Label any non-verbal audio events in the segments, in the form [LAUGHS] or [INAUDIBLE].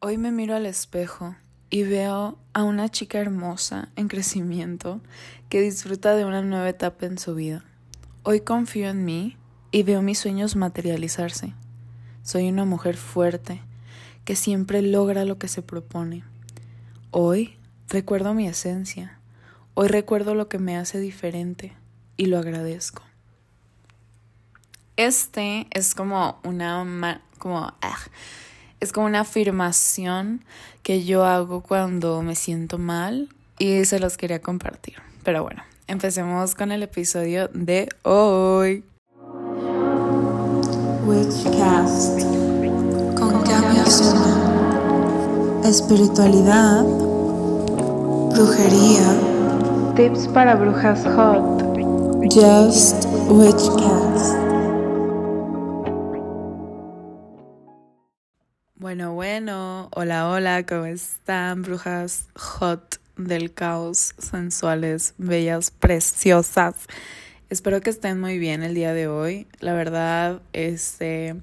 Hoy me miro al espejo y veo a una chica hermosa en crecimiento que disfruta de una nueva etapa en su vida. Hoy confío en mí y veo mis sueños materializarse. Soy una mujer fuerte que siempre logra lo que se propone. Hoy recuerdo mi esencia. Hoy recuerdo lo que me hace diferente y lo agradezco. Este es como una como ah, es como una afirmación que yo hago cuando me siento mal y se los quería compartir. Pero bueno, empecemos con el episodio de hoy. Witchcast con Cami Espiritualidad, brujería, tips para brujas hot. Just Witchcast. Bueno, bueno, hola, hola, ¿cómo están, brujas hot del caos, sensuales, bellas, preciosas? Espero que estén muy bien el día de hoy. La verdad, este,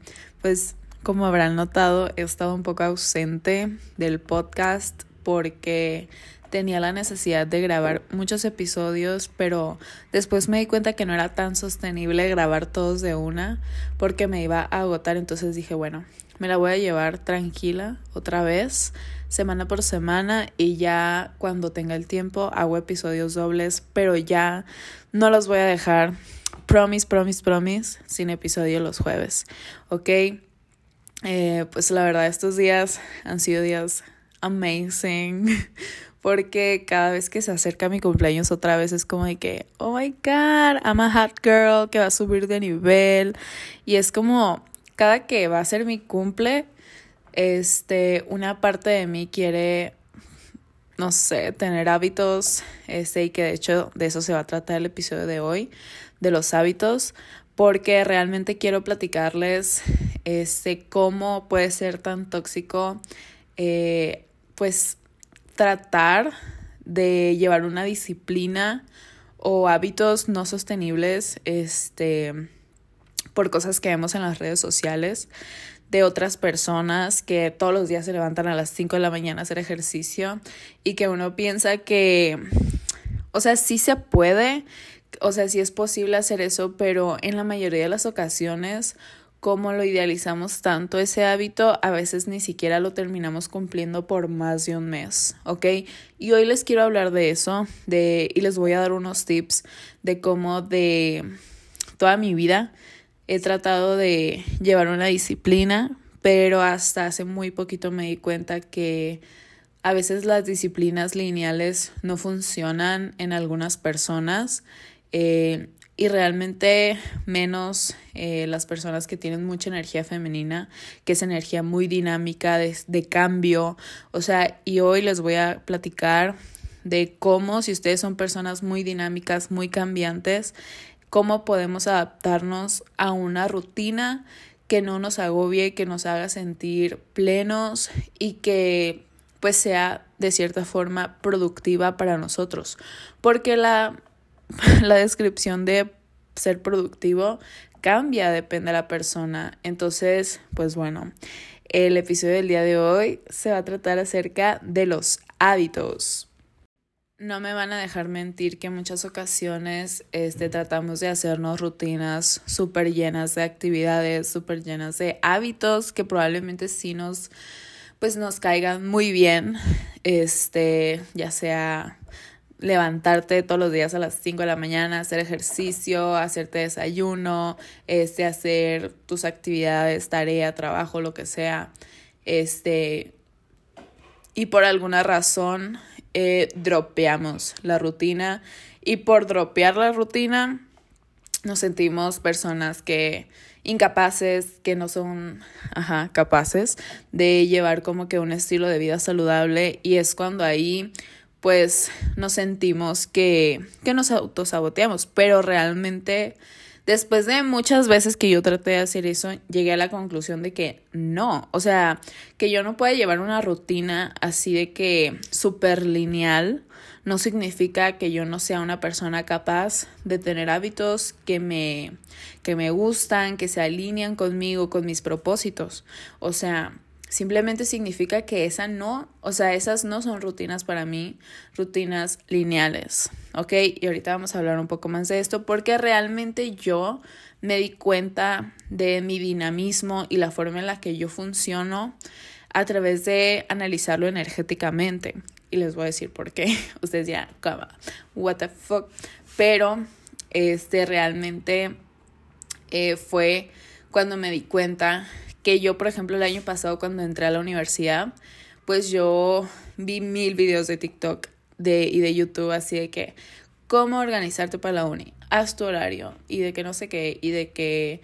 pues como habrán notado, he estado un poco ausente del podcast porque tenía la necesidad de grabar muchos episodios, pero después me di cuenta que no era tan sostenible grabar todos de una porque me iba a agotar, entonces dije, bueno, me la voy a llevar tranquila otra vez, semana por semana y ya cuando tenga el tiempo hago episodios dobles, pero ya no los voy a dejar. Promise, promise, promise, sin episodio los jueves. ¿Ok? Eh, pues la verdad, estos días han sido días amazing. [LAUGHS] Porque cada vez que se acerca mi cumpleaños otra vez es como de que, oh my god, I'm a hot girl que va a subir de nivel. Y es como cada que va a ser mi cumple, este, una parte de mí quiere, no sé, tener hábitos, este, y que de hecho de eso se va a tratar el episodio de hoy, de los hábitos, porque realmente quiero platicarles, este, cómo puede ser tan tóxico, eh, pues, tratar de llevar una disciplina o hábitos no sostenibles, este, por cosas que vemos en las redes sociales de otras personas que todos los días se levantan a las 5 de la mañana a hacer ejercicio y que uno piensa que, o sea, sí se puede, o sea, sí es posible hacer eso, pero en la mayoría de las ocasiones, como lo idealizamos tanto ese hábito, a veces ni siquiera lo terminamos cumpliendo por más de un mes, ¿ok? Y hoy les quiero hablar de eso, de, y les voy a dar unos tips de cómo de toda mi vida he tratado de llevar una disciplina, pero hasta hace muy poquito me di cuenta que a veces las disciplinas lineales no funcionan en algunas personas eh, y realmente menos eh, las personas que tienen mucha energía femenina, que es energía muy dinámica, de, de cambio. O sea, y hoy les voy a platicar de cómo si ustedes son personas muy dinámicas, muy cambiantes, cómo podemos adaptarnos a una rutina que no nos agobie, que nos haga sentir plenos y que pues sea de cierta forma productiva para nosotros. Porque la, [LAUGHS] la descripción de ser productivo cambia, depende de la persona. Entonces, pues bueno, el episodio del día de hoy se va a tratar acerca de los hábitos. No me van a dejar mentir que en muchas ocasiones este, tratamos de hacernos rutinas súper llenas de actividades, súper llenas de hábitos que probablemente sí nos, pues nos caigan muy bien, este, ya sea levantarte todos los días a las 5 de la mañana, hacer ejercicio, hacerte desayuno, este, hacer tus actividades, tarea, trabajo, lo que sea, este, y por alguna razón eh, dropeamos la rutina. Y por dropear la rutina nos sentimos personas que incapaces, que no son capaces de llevar como que un estilo de vida saludable. Y es cuando ahí pues nos sentimos que nos autosaboteamos, pero realmente Después de muchas veces que yo traté de hacer eso, llegué a la conclusión de que no, o sea, que yo no puedo llevar una rutina así de que súper lineal, no significa que yo no sea una persona capaz de tener hábitos que me, que me gustan, que se alinean conmigo, con mis propósitos. O sea, Simplemente significa que esa no, o sea, esas no son rutinas para mí, rutinas lineales, ¿ok? Y ahorita vamos a hablar un poco más de esto porque realmente yo me di cuenta de mi dinamismo y la forma en la que yo funciono a través de analizarlo energéticamente. Y les voy a decir por qué. [LAUGHS] Ustedes ya, como, what the fuck. Pero, este, realmente eh, fue cuando me di cuenta que yo, por ejemplo, el año pasado cuando entré a la universidad, pues yo vi mil videos de TikTok de, y de YouTube así de que cómo organizarte para la uni, haz tu horario y de que no sé qué y de que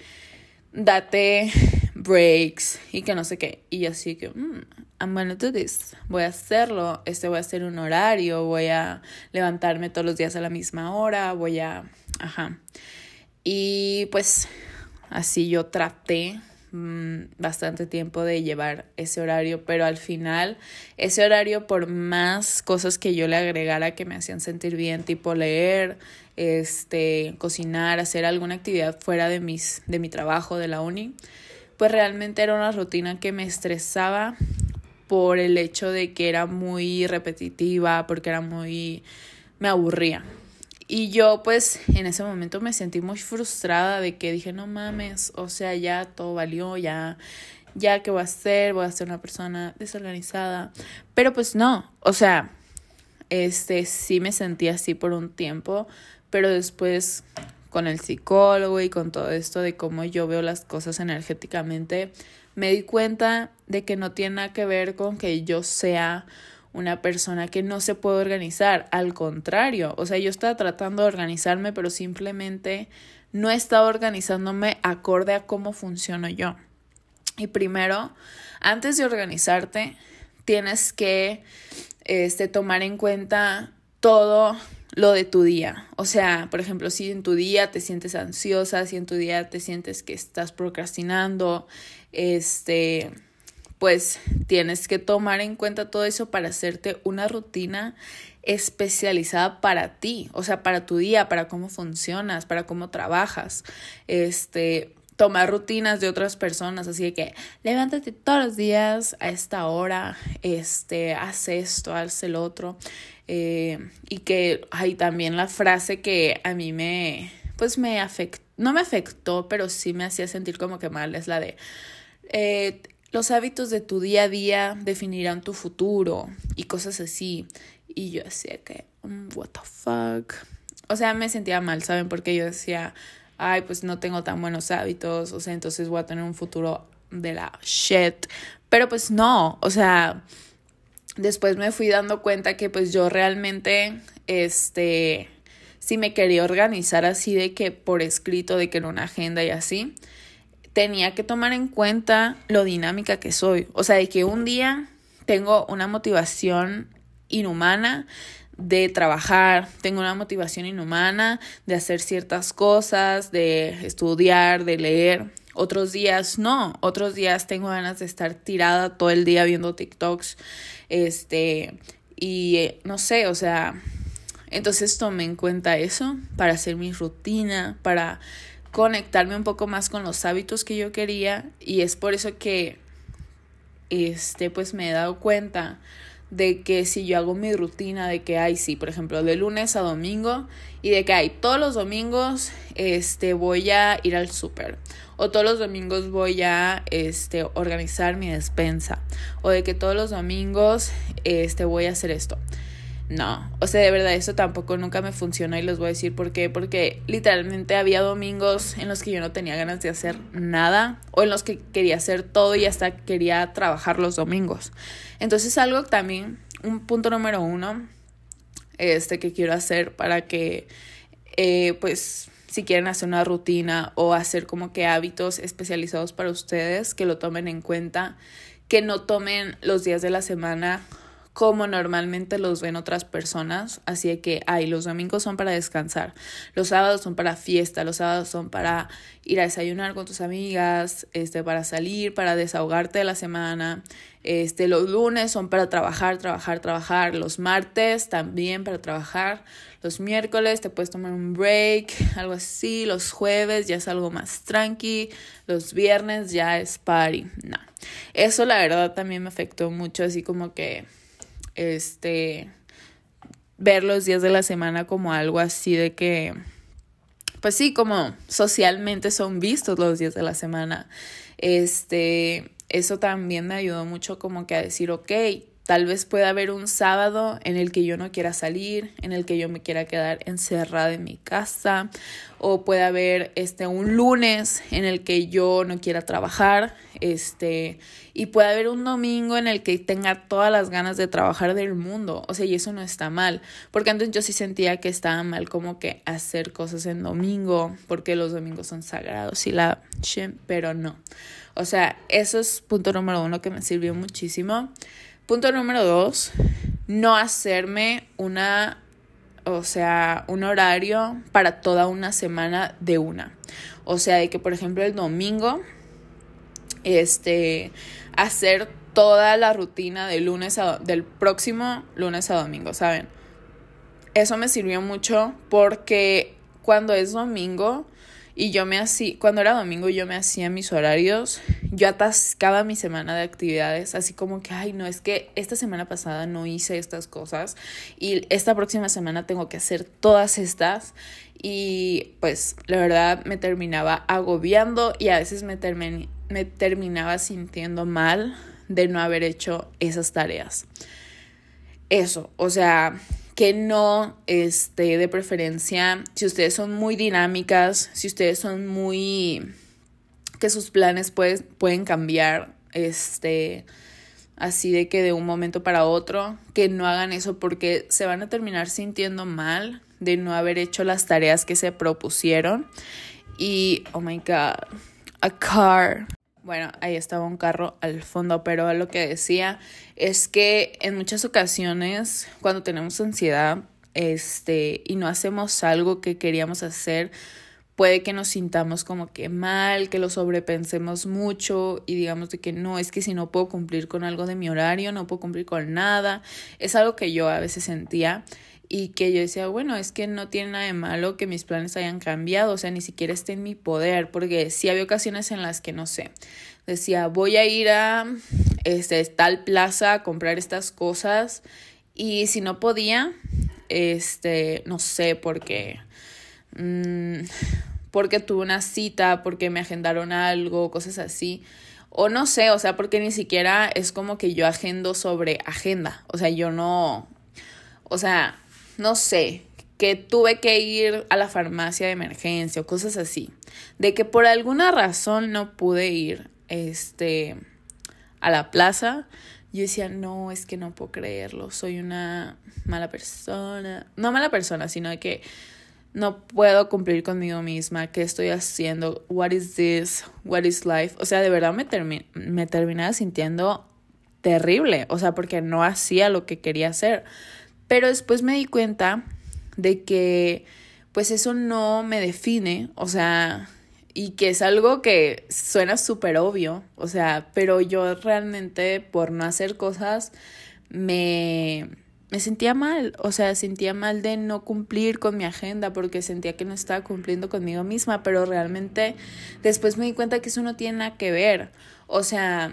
date breaks y que no sé qué. Y así que mm, I'm gonna do this, voy a hacerlo, este voy a hacer un horario, voy a levantarme todos los días a la misma hora, voy a, ajá. Y pues así yo traté Mm, bastante tiempo de llevar ese horario, pero al final ese horario por más cosas que yo le agregara que me hacían sentir bien, tipo leer, este, cocinar, hacer alguna actividad fuera de mis de mi trabajo de la uni, pues realmente era una rutina que me estresaba por el hecho de que era muy repetitiva, porque era muy me aburría. Y yo pues en ese momento me sentí muy frustrada de que dije, no mames, o sea, ya todo valió, ya, ya qué voy a hacer, voy a ser una persona desorganizada. Pero pues no, o sea, este sí me sentí así por un tiempo, pero después con el psicólogo y con todo esto de cómo yo veo las cosas energéticamente, me di cuenta de que no tiene nada que ver con que yo sea una persona que no se puede organizar. Al contrario, o sea, yo estaba tratando de organizarme, pero simplemente no estaba organizándome acorde a cómo funciono yo. Y primero, antes de organizarte, tienes que este, tomar en cuenta todo lo de tu día. O sea, por ejemplo, si en tu día te sientes ansiosa, si en tu día te sientes que estás procrastinando, este, pues tienes que tomar en cuenta todo eso para hacerte una rutina especializada para ti, o sea, para tu día, para cómo funcionas, para cómo trabajas. Este, tomar rutinas de otras personas, así de que levántate todos los días a esta hora, este, haz esto, haz el otro. Eh, y que hay también la frase que a mí me, pues me afectó, no me afectó, pero sí me hacía sentir como que mal, es la de, eh, los hábitos de tu día a día definirán tu futuro y cosas así. Y yo decía que, mm, what the fuck. O sea, me sentía mal, ¿saben? Porque yo decía, ay, pues no tengo tan buenos hábitos, o sea, entonces voy a tener un futuro de la shit. Pero pues no, o sea, después me fui dando cuenta que pues yo realmente, este, si me quería organizar así de que por escrito, de que en una agenda y así, tenía que tomar en cuenta lo dinámica que soy. O sea, de que un día tengo una motivación inhumana de trabajar, tengo una motivación inhumana de hacer ciertas cosas, de estudiar, de leer. Otros días no, otros días tengo ganas de estar tirada todo el día viendo TikToks, este, y eh, no sé, o sea, entonces tomé en cuenta eso para hacer mi rutina, para conectarme un poco más con los hábitos que yo quería y es por eso que este pues me he dado cuenta de que si yo hago mi rutina de que hay sí, por ejemplo, de lunes a domingo y de que hay todos los domingos este voy a ir al súper o todos los domingos voy a este organizar mi despensa o de que todos los domingos este voy a hacer esto. No, o sea, de verdad eso tampoco nunca me funcionó y les voy a decir por qué, porque literalmente había domingos en los que yo no tenía ganas de hacer nada o en los que quería hacer todo y hasta quería trabajar los domingos. Entonces algo también, un punto número uno, este que quiero hacer para que, eh, pues, si quieren hacer una rutina o hacer como que hábitos especializados para ustedes, que lo tomen en cuenta, que no tomen los días de la semana como normalmente los ven otras personas, así que, ay, los domingos son para descansar, los sábados son para fiesta, los sábados son para ir a desayunar con tus amigas, este, para salir, para desahogarte de la semana, este, los lunes son para trabajar, trabajar, trabajar, los martes también para trabajar, los miércoles te puedes tomar un break, algo así, los jueves ya es algo más tranqui, los viernes ya es party, no. Eso la verdad también me afectó mucho, así como que este, ver los días de la semana como algo así de que, pues sí, como socialmente son vistos los días de la semana. Este, eso también me ayudó mucho como que a decir, ok, Tal vez pueda haber un sábado en el que yo no quiera salir, en el que yo me quiera quedar encerrada en mi casa, o puede haber este un lunes en el que yo no quiera trabajar, este, y puede haber un domingo en el que tenga todas las ganas de trabajar del mundo. O sea, y eso no está mal, porque antes yo sí sentía que estaba mal como que hacer cosas en domingo, porque los domingos son sagrados y la pero no. O sea, eso es punto número uno que me sirvió muchísimo. Punto número dos, no hacerme una, o sea, un horario para toda una semana de una. O sea, de que por ejemplo el domingo, este, hacer toda la rutina de lunes a, del próximo lunes a domingo, ¿saben? Eso me sirvió mucho porque cuando es domingo, y yo me hacía, cuando era domingo yo me hacía mis horarios, yo atascaba mi semana de actividades, así como que, ay, no, es que esta semana pasada no hice estas cosas y esta próxima semana tengo que hacer todas estas y pues la verdad me terminaba agobiando y a veces me, me terminaba sintiendo mal de no haber hecho esas tareas. Eso, o sea, que no, este, de preferencia, si ustedes son muy dinámicas, si ustedes son muy, que sus planes pueden cambiar, este, así de que de un momento para otro, que no hagan eso porque se van a terminar sintiendo mal de no haber hecho las tareas que se propusieron. Y, oh my god, a car. Bueno, ahí estaba un carro al fondo, pero lo que decía es que en muchas ocasiones cuando tenemos ansiedad este y no hacemos algo que queríamos hacer, puede que nos sintamos como que mal, que lo sobrepensemos mucho y digamos de que no, es que si no puedo cumplir con algo de mi horario, no puedo cumplir con nada. Es algo que yo a veces sentía y que yo decía, bueno, es que no tiene nada de malo que mis planes hayan cambiado, o sea, ni siquiera esté en mi poder, porque sí había ocasiones en las que no sé, decía, voy a ir a este, tal plaza a comprar estas cosas y si no podía, este, no sé, porque, mm, porque tuve una cita, porque me agendaron algo, cosas así. O no sé, o sea, porque ni siquiera es como que yo agendo sobre agenda. O sea, yo no. O sea, no sé, que tuve que ir a la farmacia de emergencia o cosas así, de que por alguna razón no pude ir este a la plaza, yo decía, "No, es que no puedo creerlo, soy una mala persona." No mala persona, sino de que no puedo cumplir conmigo misma, ¿qué estoy haciendo? What is this? What is life? O sea, de verdad me, me terminaba sintiendo terrible, o sea, porque no hacía lo que quería hacer. Pero después me di cuenta de que pues eso no me define, o sea, y que es algo que suena súper obvio, o sea, pero yo realmente por no hacer cosas me, me sentía mal, o sea, sentía mal de no cumplir con mi agenda porque sentía que no estaba cumpliendo conmigo misma, pero realmente después me di cuenta que eso no tiene nada que ver, o sea,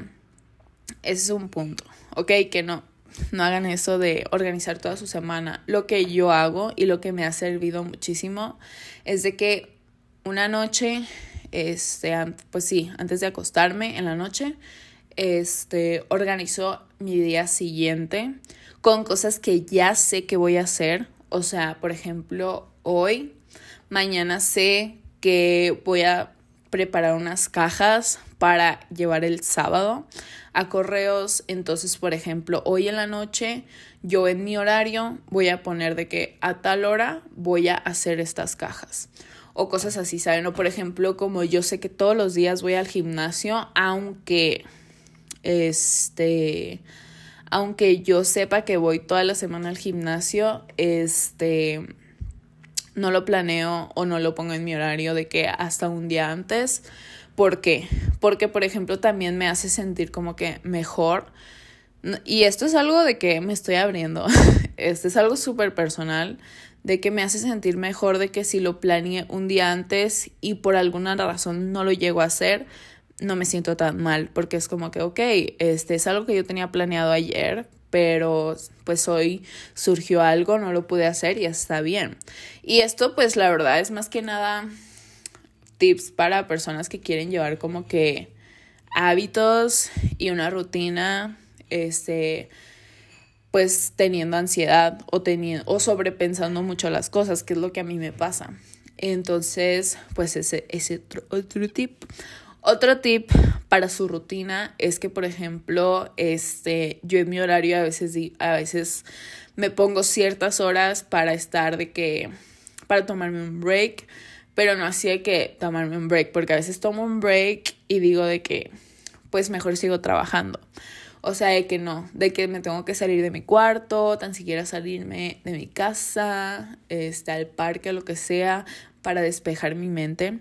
ese es un punto, ok, que no, no hagan eso de organizar toda su semana. Lo que yo hago y lo que me ha servido muchísimo es de que una noche, este, pues sí, antes de acostarme en la noche, este, organizo mi día siguiente con cosas que ya sé que voy a hacer. O sea, por ejemplo, hoy, mañana sé que voy a preparar unas cajas para llevar el sábado a correos. Entonces, por ejemplo, hoy en la noche yo en mi horario voy a poner de que a tal hora voy a hacer estas cajas o cosas así, ¿saben? O por ejemplo, como yo sé que todos los días voy al gimnasio, aunque este aunque yo sepa que voy toda la semana al gimnasio, este no lo planeo o no lo pongo en mi horario de que hasta un día antes. ¿Por qué? Porque, por ejemplo, también me hace sentir como que mejor. Y esto es algo de que me estoy abriendo. [LAUGHS] Este es algo súper personal, de que me hace sentir mejor de que si lo planeé un día antes y por alguna razón no lo llego a hacer, no me siento tan mal, porque es como que, ok, este es algo que yo tenía planeado ayer, pero pues hoy surgió algo, no lo pude hacer y está bien. Y esto pues la verdad es más que nada tips para personas que quieren llevar como que hábitos y una rutina, este, pues teniendo ansiedad o, teniendo, o sobrepensando mucho las cosas, que es lo que a mí me pasa. Entonces, pues ese es otro, otro tip. Otro tip para su rutina es que, por ejemplo, este, yo en mi horario a veces, a veces me pongo ciertas horas para estar de que, para tomarme un break, pero no así de que tomarme un break, porque a veces tomo un break y digo de que, pues mejor sigo trabajando. O sea, de que no, de que me tengo que salir de mi cuarto, tan siquiera salirme de mi casa, este, al parque, lo que sea, para despejar mi mente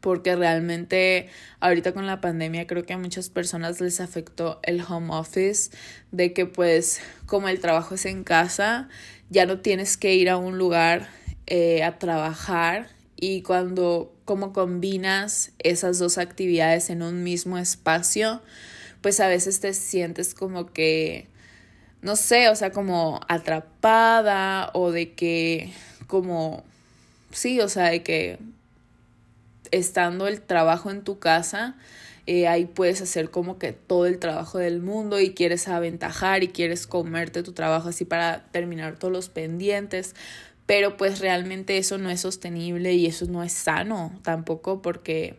porque realmente ahorita con la pandemia creo que a muchas personas les afectó el home office, de que pues como el trabajo es en casa, ya no tienes que ir a un lugar eh, a trabajar y cuando como combinas esas dos actividades en un mismo espacio, pues a veces te sientes como que, no sé, o sea, como atrapada o de que como, sí, o sea, de que estando el trabajo en tu casa, eh, ahí puedes hacer como que todo el trabajo del mundo y quieres aventajar y quieres comerte tu trabajo así para terminar todos los pendientes. Pero pues realmente eso no es sostenible y eso no es sano tampoco porque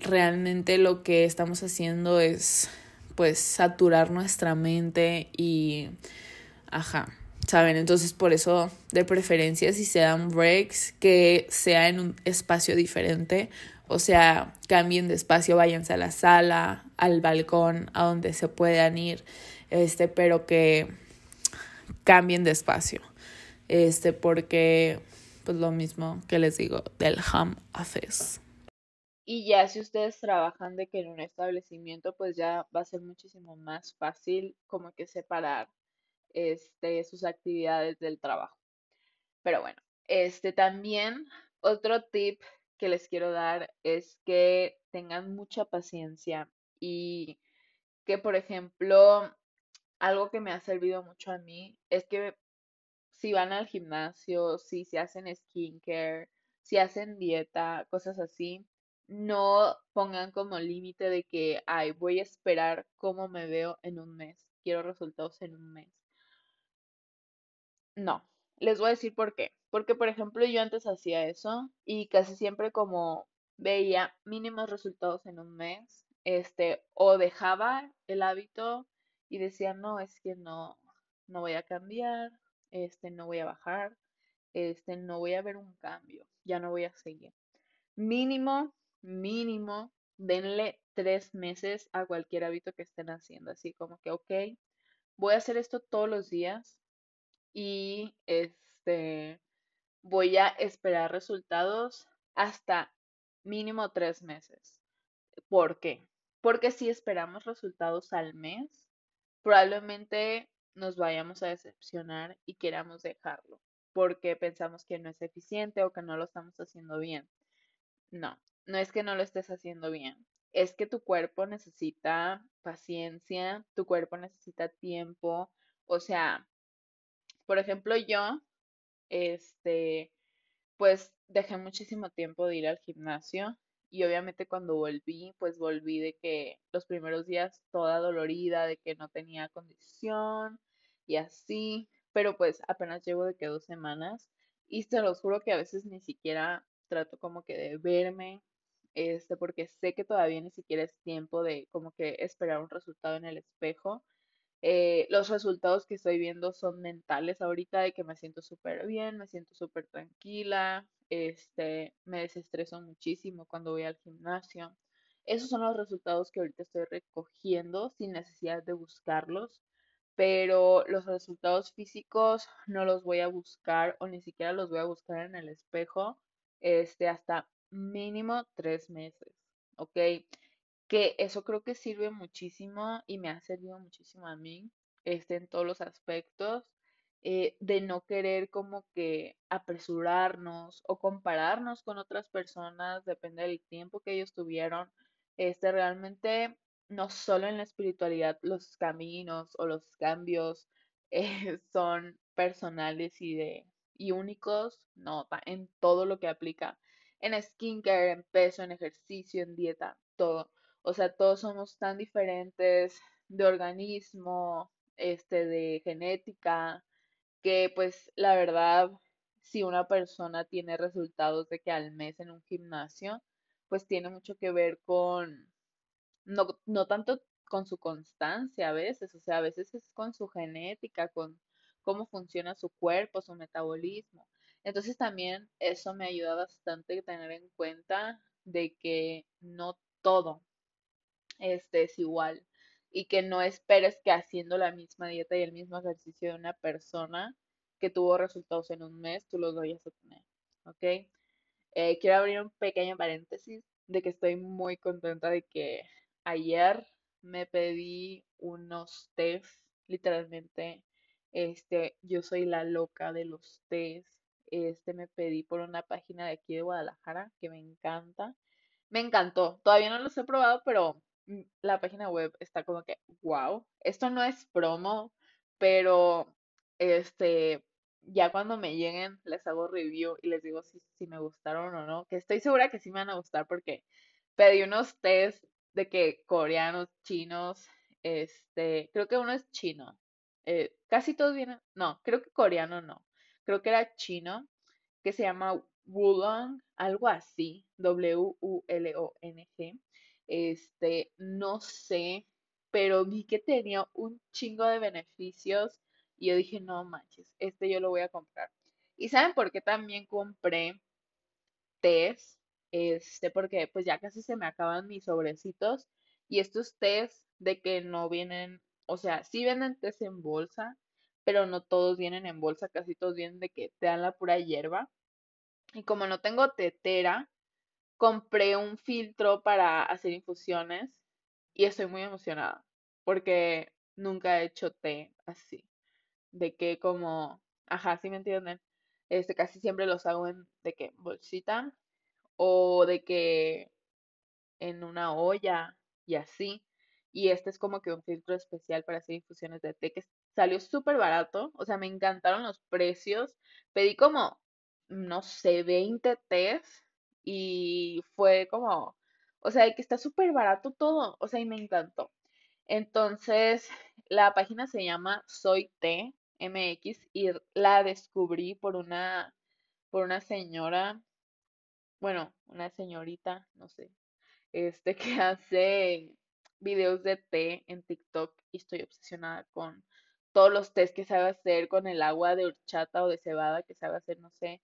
realmente lo que estamos haciendo es pues saturar nuestra mente y ajá. ¿Saben? Entonces por eso de preferencia si se dan breaks que sea en un espacio diferente, o sea, cambien de espacio, váyanse a la sala, al balcón, a donde se puedan ir, este, pero que cambien de espacio, este, porque pues lo mismo que les digo del home office. Y ya si ustedes trabajan de que en un establecimiento, pues ya va a ser muchísimo más fácil como que separar este, sus actividades del trabajo. Pero bueno, este también otro tip que les quiero dar es que tengan mucha paciencia y que, por ejemplo, algo que me ha servido mucho a mí es que si van al gimnasio, si se hacen skincare, si hacen dieta, cosas así, no pongan como límite de que, ay, voy a esperar cómo me veo en un mes, quiero resultados en un mes. No, les voy a decir por qué. Porque, por ejemplo, yo antes hacía eso y casi siempre como veía mínimos resultados en un mes, este, o dejaba el hábito y decía, no, es que no, no voy a cambiar, este, no voy a bajar, este, no voy a ver un cambio, ya no voy a seguir. Mínimo, mínimo, denle tres meses a cualquier hábito que estén haciendo, así como que, ok, voy a hacer esto todos los días, y este voy a esperar resultados hasta mínimo tres meses. ¿Por qué? Porque si esperamos resultados al mes, probablemente nos vayamos a decepcionar y queramos dejarlo porque pensamos que no es eficiente o que no lo estamos haciendo bien. No, no es que no lo estés haciendo bien, es que tu cuerpo necesita paciencia, tu cuerpo necesita tiempo, o sea, por ejemplo, yo, este, pues dejé muchísimo tiempo de ir al gimnasio y obviamente cuando volví, pues volví de que los primeros días toda dolorida, de que no tenía condición y así, pero pues apenas llevo de que dos semanas y se los juro que a veces ni siquiera trato como que de verme, este, porque sé que todavía ni siquiera es tiempo de como que esperar un resultado en el espejo eh, los resultados que estoy viendo son mentales ahorita, de que me siento súper bien, me siento súper tranquila, este, me desestreso muchísimo cuando voy al gimnasio. Esos son los resultados que ahorita estoy recogiendo sin necesidad de buscarlos, pero los resultados físicos no los voy a buscar o ni siquiera los voy a buscar en el espejo este, hasta mínimo tres meses, ¿ok? Que eso creo que sirve muchísimo y me ha servido muchísimo a mí, este, en todos los aspectos, eh, de no querer como que apresurarnos o compararnos con otras personas, depende del tiempo que ellos tuvieron, este, realmente no solo en la espiritualidad los caminos o los cambios [LAUGHS] eh, son personales y de y únicos, no, en todo lo que aplica, en skincare, en peso, en ejercicio, en dieta, todo. O sea, todos somos tan diferentes de organismo, este, de genética, que pues la verdad, si una persona tiene resultados de que al mes en un gimnasio, pues tiene mucho que ver con no, no tanto con su constancia a veces, o sea, a veces es con su genética, con cómo funciona su cuerpo, su metabolismo. Entonces también eso me ayuda bastante a tener en cuenta de que no todo este es igual y que no esperes que haciendo la misma dieta y el mismo ejercicio de una persona que tuvo resultados en un mes, tú los vayas a tener, ¿ok? Eh, quiero abrir un pequeño paréntesis de que estoy muy contenta de que ayer me pedí unos tés, literalmente, este, yo soy la loca de los tés, este me pedí por una página de aquí de Guadalajara que me encanta, me encantó, todavía no los he probado, pero la página web está como que, wow, esto no es promo, pero este, ya cuando me lleguen les hago review y les digo si, si me gustaron o no, que estoy segura que sí me van a gustar porque pedí unos tés de que coreanos, chinos, este, creo que uno es chino. Eh, casi todos vienen, no, creo que coreano no. Creo que era chino, que se llama Wulong, algo así, W-U-L-O-N-G. Este, no sé, pero vi que tenía un chingo de beneficios y yo dije, no manches, este yo lo voy a comprar. ¿Y saben por qué también compré tés? este, porque pues ya casi se me acaban mis sobrecitos y estos tés de que no vienen, o sea, sí venden tés en bolsa, pero no todos vienen en bolsa, casi todos vienen de que te dan la pura hierba. Y como no tengo tetera, compré un filtro para hacer infusiones y estoy muy emocionada porque nunca he hecho té así. De que como, ajá, sí me entienden. Este, casi siempre los hago en de que bolsita o de que en una olla y así. Y este es como que un filtro especial para hacer infusiones de té que salió súper barato. O sea, me encantaron los precios. Pedí como, no sé, 20 tés y fue como, o sea, que está súper barato todo. O sea, y me encantó. Entonces, la página se llama Soy Té MX y la descubrí por una, por una señora bueno, una señorita, no sé, este [LAUGHS] que hace videos de té en TikTok y estoy obsesionada con todos los tés que sabe hacer con el agua de horchata o de cebada que sabe hacer, no sé,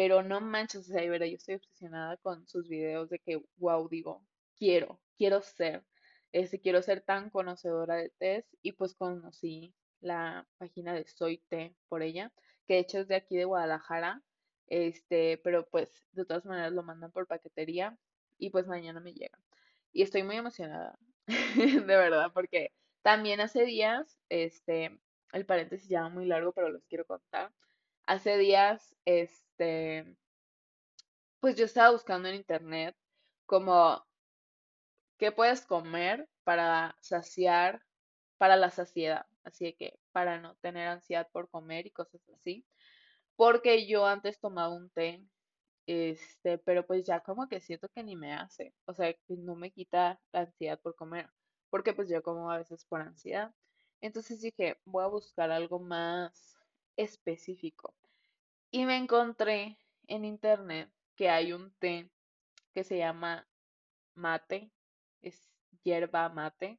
pero no manches, o sea, de verdad, yo estoy obsesionada con sus videos de que, wow, digo, quiero, quiero ser, este, quiero ser tan conocedora de tés y pues conocí la página de Soy Té por ella, que de hecho es de aquí de Guadalajara, este, pero pues de todas maneras lo mandan por paquetería y pues mañana me llega. Y estoy muy emocionada, [LAUGHS] de verdad, porque también hace días, este, el paréntesis ya muy largo, pero los quiero contar. Hace días, este, pues yo estaba buscando en internet como qué puedes comer para saciar, para la saciedad, así que para no tener ansiedad por comer y cosas así porque yo antes tomaba un té, este, pero pues ya como que siento que ni me hace, o sea, que no me quita la ansiedad por comer, porque pues yo como a veces por ansiedad. Entonces dije, voy a buscar algo más específico. Y me encontré en internet que hay un té que se llama mate, es hierba mate,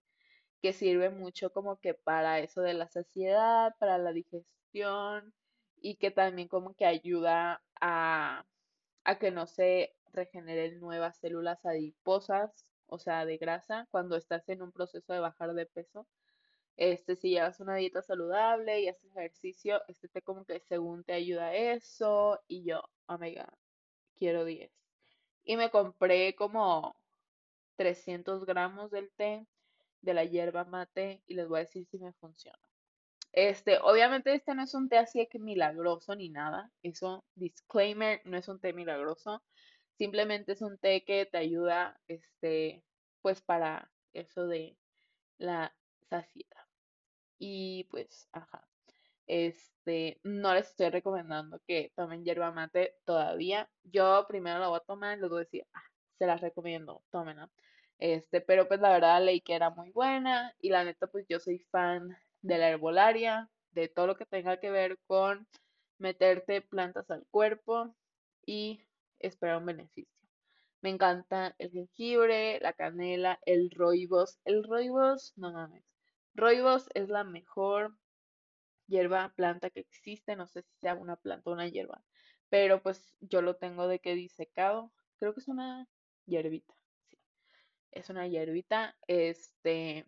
que sirve mucho como que para eso de la saciedad, para la digestión, y que también como que ayuda a, que no se regeneren nuevas células adiposas, o sea, de grasa, cuando estás en un proceso de bajar de peso. Este, si llevas una dieta saludable y haces ejercicio, este té como que según te ayuda eso. Y yo, god, quiero 10. Y me compré como 300 gramos del té de la hierba mate y les voy a decir si me funciona. Este, obviamente este no es un té así que milagroso ni nada. Eso, disclaimer, no es un té milagroso. Simplemente es un té que te ayuda, este, pues para eso de la saciedad. Y pues, ajá. Este, no les estoy recomendando que tomen hierba mate todavía. Yo primero la voy a tomar y luego decir, ah, se las recomiendo, tómenla. Este, pero pues la verdad leí que era muy buena y la neta pues yo soy fan de la herbolaria, de todo lo que tenga que ver con meterte plantas al cuerpo y esperar un beneficio. Me encanta el jengibre, la canela, el roibos. El roibos, no mames. Roibos es la mejor hierba, planta que existe. No sé si sea una planta o una hierba. Pero pues yo lo tengo de que disecado. Creo que es una hierbita. Sí. Es una hierbita. Este.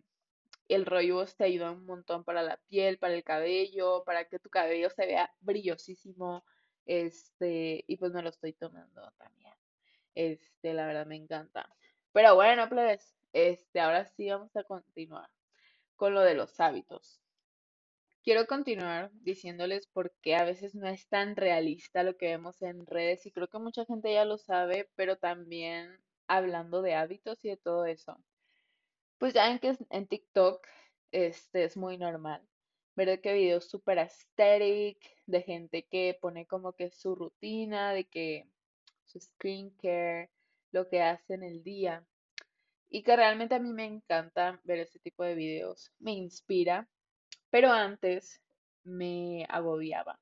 El roibos te ayuda un montón para la piel, para el cabello, para que tu cabello se vea brillosísimo. Este, y pues me lo estoy tomando también. Este, la verdad me encanta. Pero bueno, plebes, este, ahora sí vamos a continuar con lo de los hábitos. Quiero continuar diciéndoles por qué a veces no es tan realista lo que vemos en redes y creo que mucha gente ya lo sabe, pero también hablando de hábitos y de todo eso. Pues ya ven que en TikTok este es muy normal ver que videos súper aesthetic de gente que pone como que su rutina, de que su skincare, lo que hace en el día. Y que realmente a mí me encanta ver ese tipo de videos. Me inspira, pero antes me agobiaba.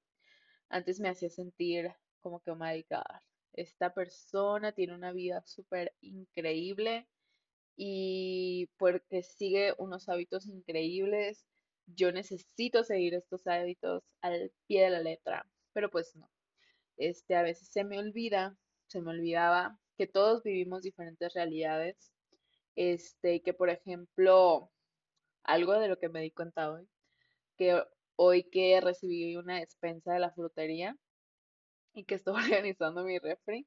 Antes me hacía sentir como que, oh my God, esta persona tiene una vida súper increíble y porque sigue unos hábitos increíbles, yo necesito seguir estos hábitos al pie de la letra, pero pues no. Este, a veces se me olvida, se me olvidaba que todos vivimos diferentes realidades. Este, que por ejemplo, algo de lo que me di cuenta hoy, que hoy que recibí una despensa de la frutería y que estoy [LAUGHS] organizando mi refri,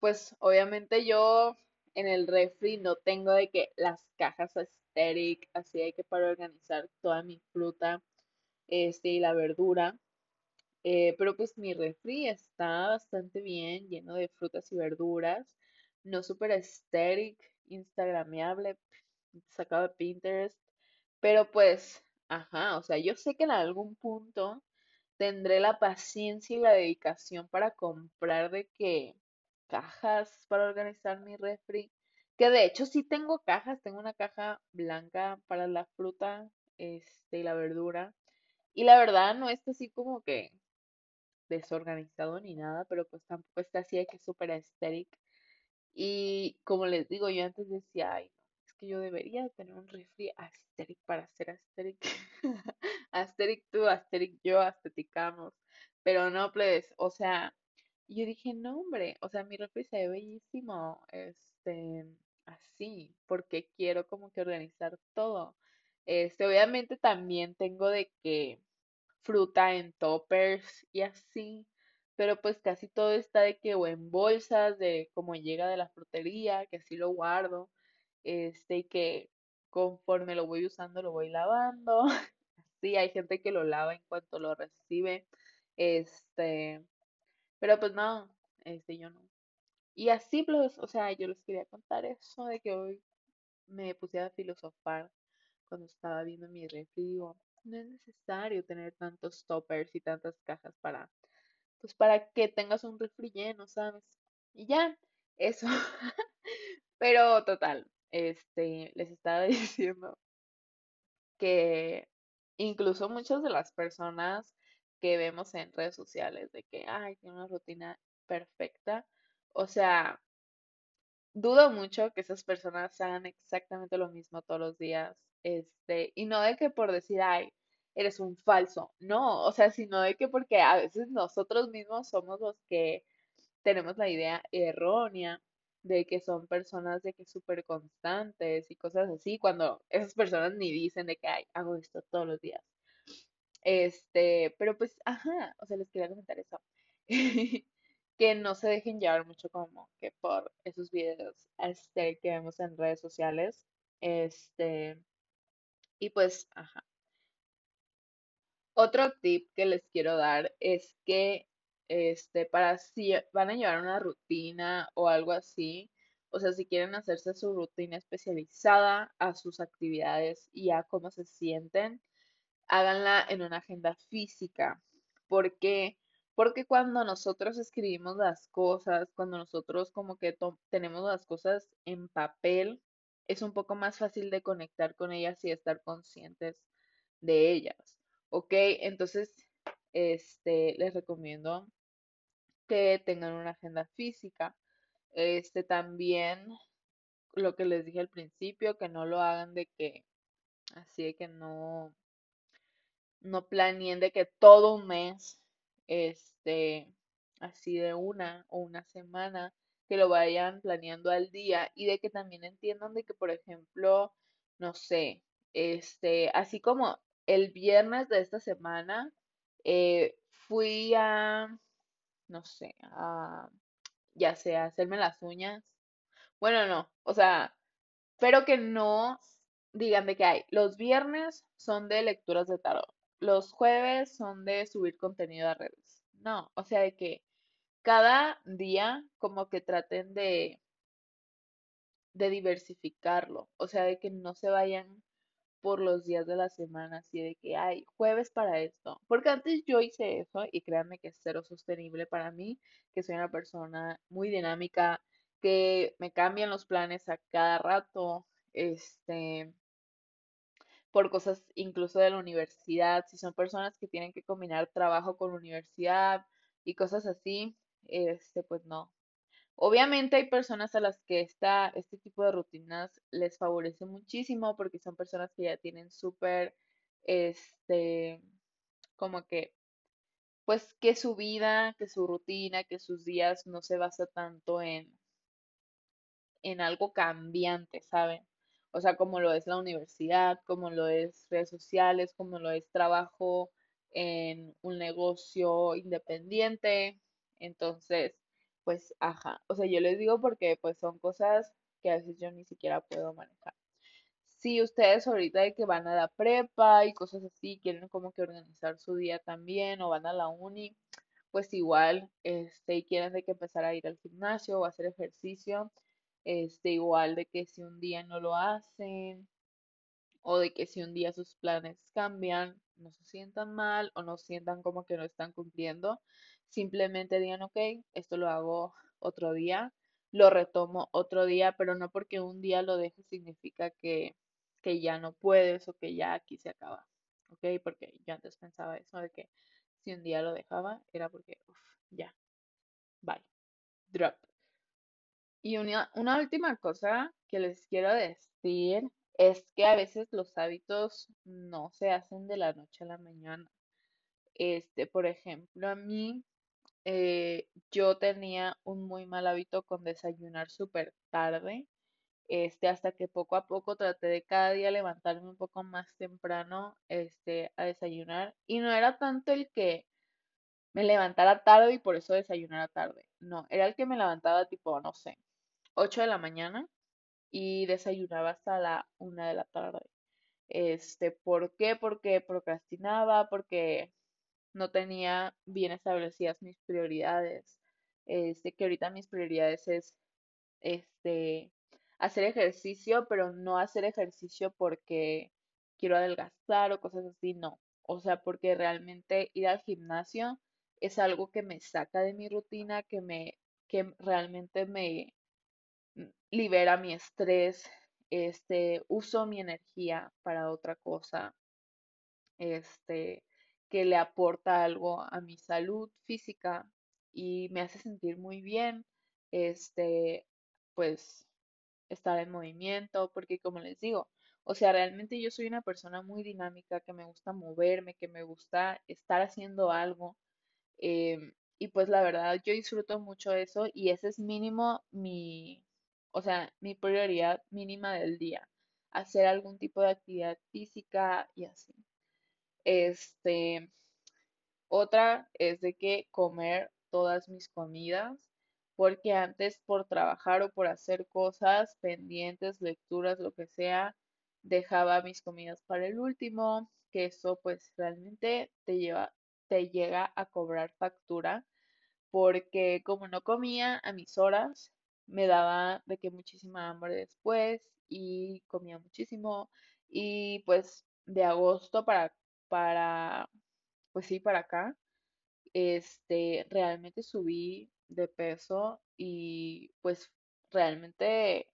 pues obviamente yo en el refri no tengo de que las cajas aesthetic, así hay que para organizar toda mi fruta este, y la verdura. Eh, pero pues mi refri está bastante bien, lleno de frutas y verduras. No súper aesthetic, instagramiable, sacado Pinterest. Pero pues, ajá, o sea, yo sé que en algún punto tendré la paciencia y la dedicación para comprar de que cajas para organizar mi refri. Que de hecho sí tengo cajas, tengo una caja blanca para la fruta este, y la verdura. Y la verdad no es así como que desorganizado ni nada, pero pues tampoco está así de que súper aesthetic. Y como les digo, yo antes decía, ay, es que yo debería tener un refri aesthetic para ser aesthetic. [LAUGHS] aesthetic tú, aesthetic yo, aestheticamos. Pero no, pues, o sea, yo dije, no, hombre, o sea, mi refri se ve bellísimo, este, así, porque quiero como que organizar todo. Este, obviamente también tengo de que fruta en toppers y así, pero pues casi todo está de que o en bolsas de como llega de la frutería, que así lo guardo, este, y que conforme lo voy usando lo voy lavando. [LAUGHS] Sí, hay gente que lo lava en cuanto lo recibe. Este, pero pues no, este, yo no. Y así, pues, o sea, yo les quería contar eso de que hoy me puse a filosofar cuando estaba viendo mi refri. Digo, no es necesario tener tantos toppers y tantas cajas para, pues, para que tengas un refri lleno, ¿sabes? Y ya, eso. [LAUGHS] Pero total, este, les estaba [LAUGHS] diciendo que incluso muchas de las personas que vemos en redes sociales de que, ay, tiene una rutina perfecta. O sea, dudo mucho que esas personas hagan exactamente lo mismo todos los días. Este, y no de que por decir, ay, eres un falso. No, o sea, sino de que porque a veces nosotros mismos somos los que tenemos la idea errónea de que son personas de que súper constantes y cosas así, cuando esas personas ni dicen de que Ay, hago esto todos los días. Este, pero pues, ajá, o sea, les quería comentar eso. [LAUGHS] que no se dejen llevar mucho como que por esos videos este, que vemos en redes sociales. Este, y pues, ajá. Otro tip que les quiero dar es que este, para si van a llevar una rutina o algo así, o sea, si quieren hacerse su rutina especializada a sus actividades y a cómo se sienten, háganla en una agenda física. ¿Por qué? Porque cuando nosotros escribimos las cosas, cuando nosotros como que tenemos las cosas en papel, es un poco más fácil de conectar con ellas y estar conscientes de ellas. ¿Ok? Entonces, este, les recomiendo que tengan una agenda física. Este también lo que les dije al principio, que no lo hagan de que así de que no no planeen de que todo un mes este así de una o una semana que lo vayan planeando al día y de que también entiendan de que por ejemplo no sé este así como el viernes de esta semana eh, fui a no sé, a, ya sea hacerme las uñas. Bueno, no, o sea, pero que no digan de que hay. Los viernes son de lecturas de tarot. Los jueves son de subir contenido a redes. No, o sea, de que cada día como que traten de de diversificarlo, o sea, de que no se vayan por los días de la semana, así de que hay jueves para esto. Porque antes yo hice eso y créanme que es cero sostenible para mí, que soy una persona muy dinámica, que me cambian los planes a cada rato, este, por cosas incluso de la universidad, si son personas que tienen que combinar trabajo con universidad y cosas así, este, pues no, Obviamente hay personas a las que esta, este tipo de rutinas les favorece muchísimo porque son personas que ya tienen súper, este, como que, pues que su vida, que su rutina, que sus días no se basa tanto en, en algo cambiante, ¿saben? O sea, como lo es la universidad, como lo es redes sociales, como lo es trabajo en un negocio independiente. Entonces, pues, ajá. O sea, yo les digo porque pues son cosas que a veces yo ni siquiera puedo manejar. Si ustedes ahorita de que van a la prepa y cosas así, quieren como que organizar su día también o van a la uni, pues igual, este, y quieren de que empezar a ir al gimnasio o hacer ejercicio, este, igual de que si un día no lo hacen o de que si un día sus planes cambian, no se sientan mal o no sientan como que no están cumpliendo, Simplemente digan, ok, esto lo hago otro día, lo retomo otro día, pero no porque un día lo dejes significa que, que ya no puedes o que ya aquí se acaba. ¿Ok? Porque yo antes pensaba eso, de que si un día lo dejaba era porque, ya, bye, drop. Y una, una última cosa que les quiero decir es que a veces los hábitos no se hacen de la noche a la mañana. Este, por ejemplo, a mí eh, yo tenía un muy mal hábito con desayunar súper tarde, este, hasta que poco a poco traté de cada día levantarme un poco más temprano, este, a desayunar. Y no era tanto el que me levantara tarde y por eso desayunara tarde. No, era el que me levantaba tipo, no sé, 8 de la mañana y desayunaba hasta la 1 de la tarde. Este, ¿por qué? Porque procrastinaba, porque no tenía bien establecidas mis prioridades. Este, que ahorita mis prioridades es este hacer ejercicio, pero no hacer ejercicio porque quiero adelgazar o cosas así, no. O sea, porque realmente ir al gimnasio es algo que me saca de mi rutina, que me que realmente me libera mi estrés, este, uso mi energía para otra cosa. Este, que le aporta algo a mi salud física y me hace sentir muy bien, este, pues estar en movimiento, porque como les digo, o sea, realmente yo soy una persona muy dinámica, que me gusta moverme, que me gusta estar haciendo algo. em, y pues la verdad, yo disfruto mucho eso y ese es mínimo mi, o sea, mi prioridad mínima del día, hacer algún tipo de actividad física y así. Este, otra es de que comer todas mis comidas, porque antes por trabajar o por hacer cosas pendientes, lecturas, lo que sea, dejaba mis comidas para el último, que eso pues realmente te lleva, te llega a cobrar factura, porque como no comía a mis horas, me daba de que muchísima hambre después y comía muchísimo y pues de agosto para para pues sí para acá este realmente subí de peso y pues realmente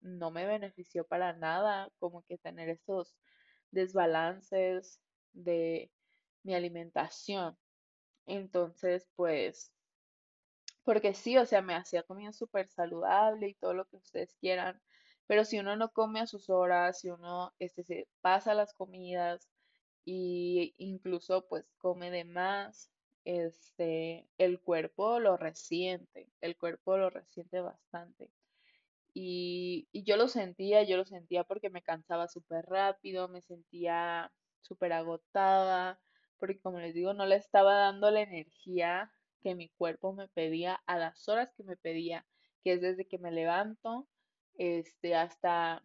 no me benefició para nada como que tener esos desbalances de mi alimentación. Entonces, pues, porque sí, o sea, me hacía comida súper saludable y todo lo que ustedes quieran, pero si uno no come a sus horas, si uno este, se pasa las comidas y incluso pues come de más, este, el cuerpo lo resiente, el cuerpo lo resiente bastante. Y, y yo lo sentía, yo lo sentía porque me cansaba súper rápido, me sentía súper agotada, porque como les digo, no le estaba dando la energía que mi cuerpo me pedía a las horas que me pedía, que es desde que me levanto, este, hasta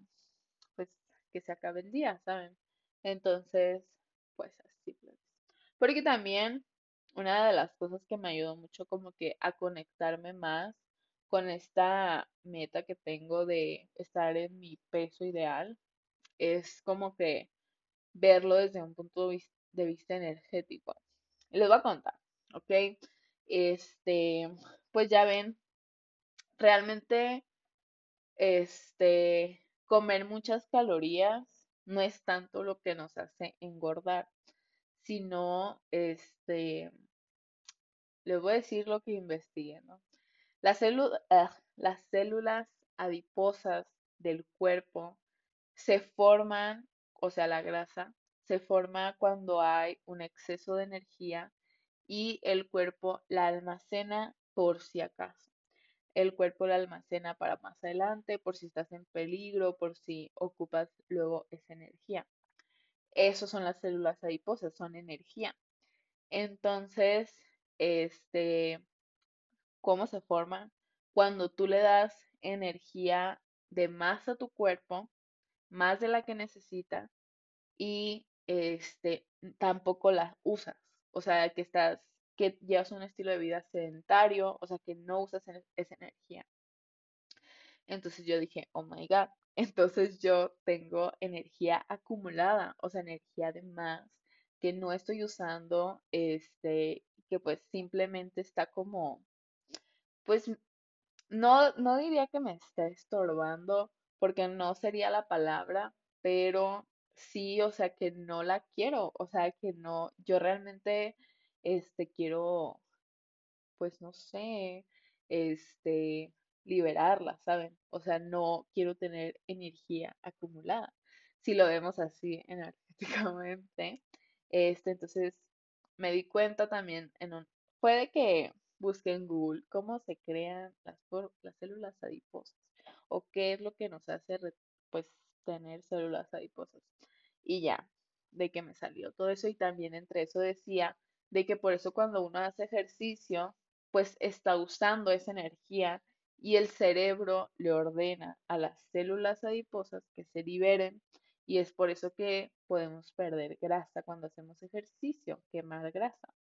pues que se acabe el día, ¿saben? Entonces, pues así. Porque también una de las cosas que me ayudó mucho como que a conectarme más con esta meta que tengo de estar en mi peso ideal es como que verlo desde un punto de vis- de vista energético. Les voy a contar, ¿ok? Este, pues ya ven, realmente, este, comer muchas calorías no es tanto lo que nos hace engordar, sino, este, les voy a decir lo que investigué, ¿no? Las ah, las células adiposas del cuerpo se forman, o sea, la grasa, se forma cuando hay un exceso de energía y el cuerpo la almacena por si acaso. El cuerpo la almacena para más adelante, por si estás en peligro, por si ocupas luego esa energía. Esas son las células adiposas, son energía. Entonces, este, ¿cómo se forman? Cuando tú le das energía de más a tu cuerpo, más de la que necesita, y este tampoco las usas. O sea, que estás, que llevas un estilo de vida sedentario, o sea, que no usas esa energía. Entonces yo dije, oh my God, [LAUGHS] entonces yo tengo energía acumulada, o sea, energía de más que no estoy usando, este, que pues simplemente está como, pues no, no diría que me esté estorbando, porque no sería la palabra, pero sí, o sea, que no la quiero, o sea, que no, yo realmente, este, quiero, pues no sé, este, liberarla, ¿saben? O sea, no quiero tener energía acumulada. Si lo vemos así energéticamente, este, entonces me di cuenta también en un, puede que busque en Google cómo se crean las, las células adiposas o qué es lo que nos hace, pues, tener células adiposas. Y ya, de que me salió todo eso y también entre eso decía de que por eso cuando uno hace ejercicio, pues está usando esa energía y el cerebro le ordena a las células adiposas que se liberen y es por eso que podemos perder grasa cuando hacemos ejercicio, quemar grasa,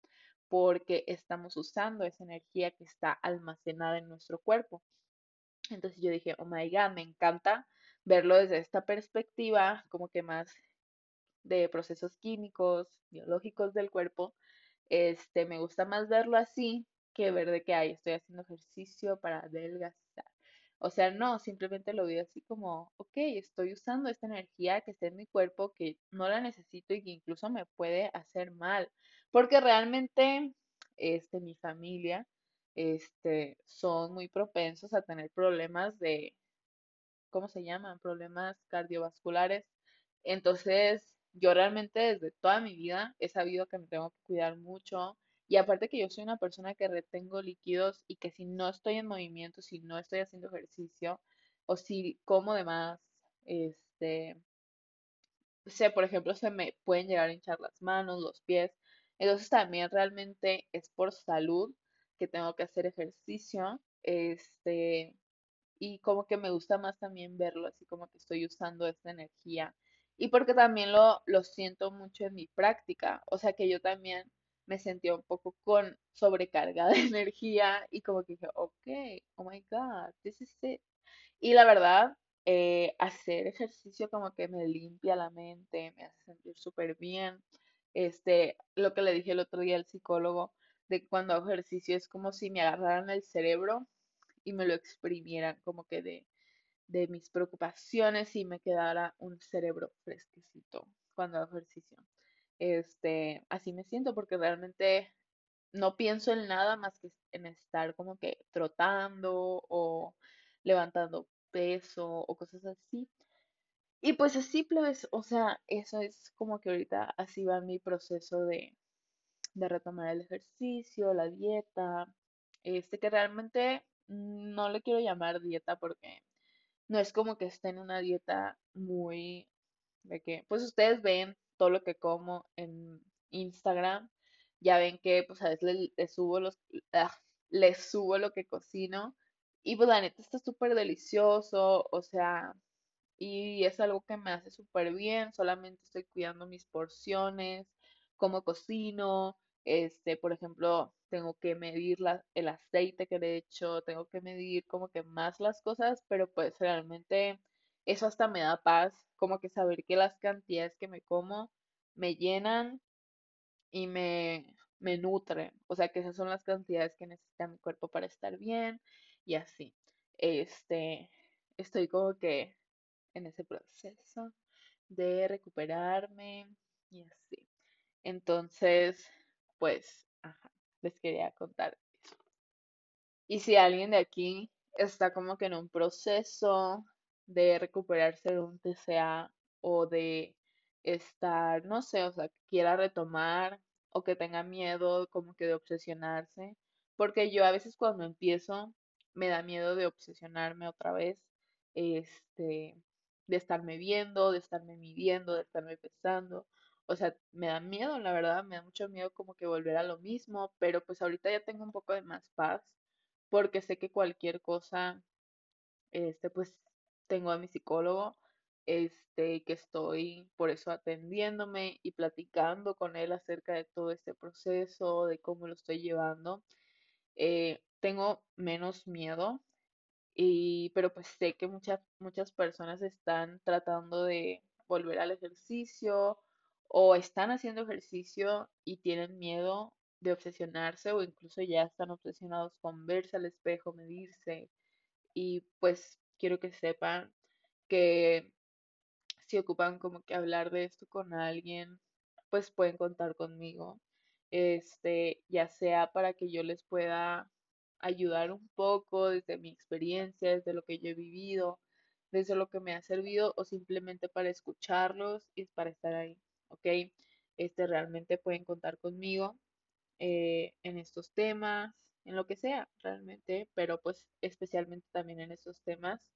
porque estamos usando esa energía que está almacenada en nuestro cuerpo. Entonces yo dije, oh my God, me encanta verlo desde esta perspectiva, como que más de procesos químicos, biológicos del cuerpo, este, me gusta más verlo así que ver de que, ay, estoy haciendo ejercicio para adelgazar. O sea, no, simplemente lo veo así como, ok, estoy usando esta energía que está en mi cuerpo, que no la necesito y que incluso me puede hacer mal. Porque realmente, este, mi familia, este, son muy propensos a tener problemas de, ¿cómo se llaman? Problemas cardiovasculares. Entonces, yo realmente desde toda mi vida he sabido que me tengo que cuidar mucho. Y aparte que yo soy una persona que retengo líquidos y que si no estoy en movimiento, si no estoy haciendo ejercicio, o si como de más, este, sé, por ejemplo, se me pueden llegar a hinchar las manos, los pies. Entonces también realmente es por salud que tengo que hacer ejercicio. Este, y como que me gusta más también verlo así como que estoy usando esta energía. Y porque también lo, lo siento mucho en mi práctica. O sea que yo también me sentía un poco con sobrecarga [LAUGHS] de energía y como que dije, ok, oh my God, this is it. Y la verdad, eh, hacer ejercicio como que me limpia la mente, me hace sentir súper bien. Este, lo que le dije el otro día al psicólogo, de cuando hago ejercicio es como si me agarraran el cerebro y me lo exprimieran como que de, de mis preocupaciones y me quedara un cerebro fresquecito cuando hago ejercicio. Este, así me siento porque realmente no pienso en nada más que en estar como que trotando o levantando peso o cosas así. Y pues así, o sea, eso es como que ahorita así va mi proceso de, de retomar el ejercicio, la dieta, este que realmente no le quiero llamar dieta porque no es como que esté en una dieta muy de que, pues ustedes ven todo lo que como en Instagram, ya ven que pues a veces les, subo los, ah, les subo lo que cocino y pues la neta está súper delicioso, o sea, y es algo que me hace súper bien, solamente estoy cuidando mis porciones, cómo cocino, este, por ejemplo, tengo que medir la, el aceite que le echo, tengo que medir como que más las cosas, pero pues realmente eso hasta me da paz, como que saber que las cantidades que me como me llenan y me, me nutren, o sea que esas son las cantidades que necesita mi cuerpo para estar bien y así. Este, estoy como que en ese proceso de recuperarme y así. Entonces, pues, ajá, les quería contar eso. Y si alguien de aquí está como que en un proceso de recuperarse de un TCA o de estar, no sé, o sea, quiera retomar o que tenga miedo como que de obsesionarse, porque yo a veces cuando empiezo me da miedo de obsesionarme otra vez, este, de estarme viendo, de estarme midiendo, de estarme pesando. O sea, me da miedo, la verdad, me da mucho miedo como que volver a lo mismo, pero pues ahorita ya tengo un poco de más paz porque sé que cualquier cosa, este, pues tengo a mi psicólogo, este, que estoy por eso atendiéndome y platicando con él acerca de todo este proceso, de cómo lo estoy llevando. Eh, tengo menos miedo, y, pero pues sé que muchas, muchas personas están tratando de volver al ejercicio o están haciendo ejercicio y tienen miedo de obsesionarse o incluso ya están obsesionados con verse al espejo, medirse. Y pues quiero que sepan que si ocupan como que hablar de esto con alguien, pues pueden contar conmigo. Este, ya sea para que yo les pueda ayudar un poco desde mi experiencia, desde lo que yo he vivido, desde lo que me ha servido o simplemente para escucharlos y para estar ahí, ¿ok? Este, realmente pueden contar conmigo eh, en estos temas, en lo que sea, realmente, pero pues especialmente también en estos temas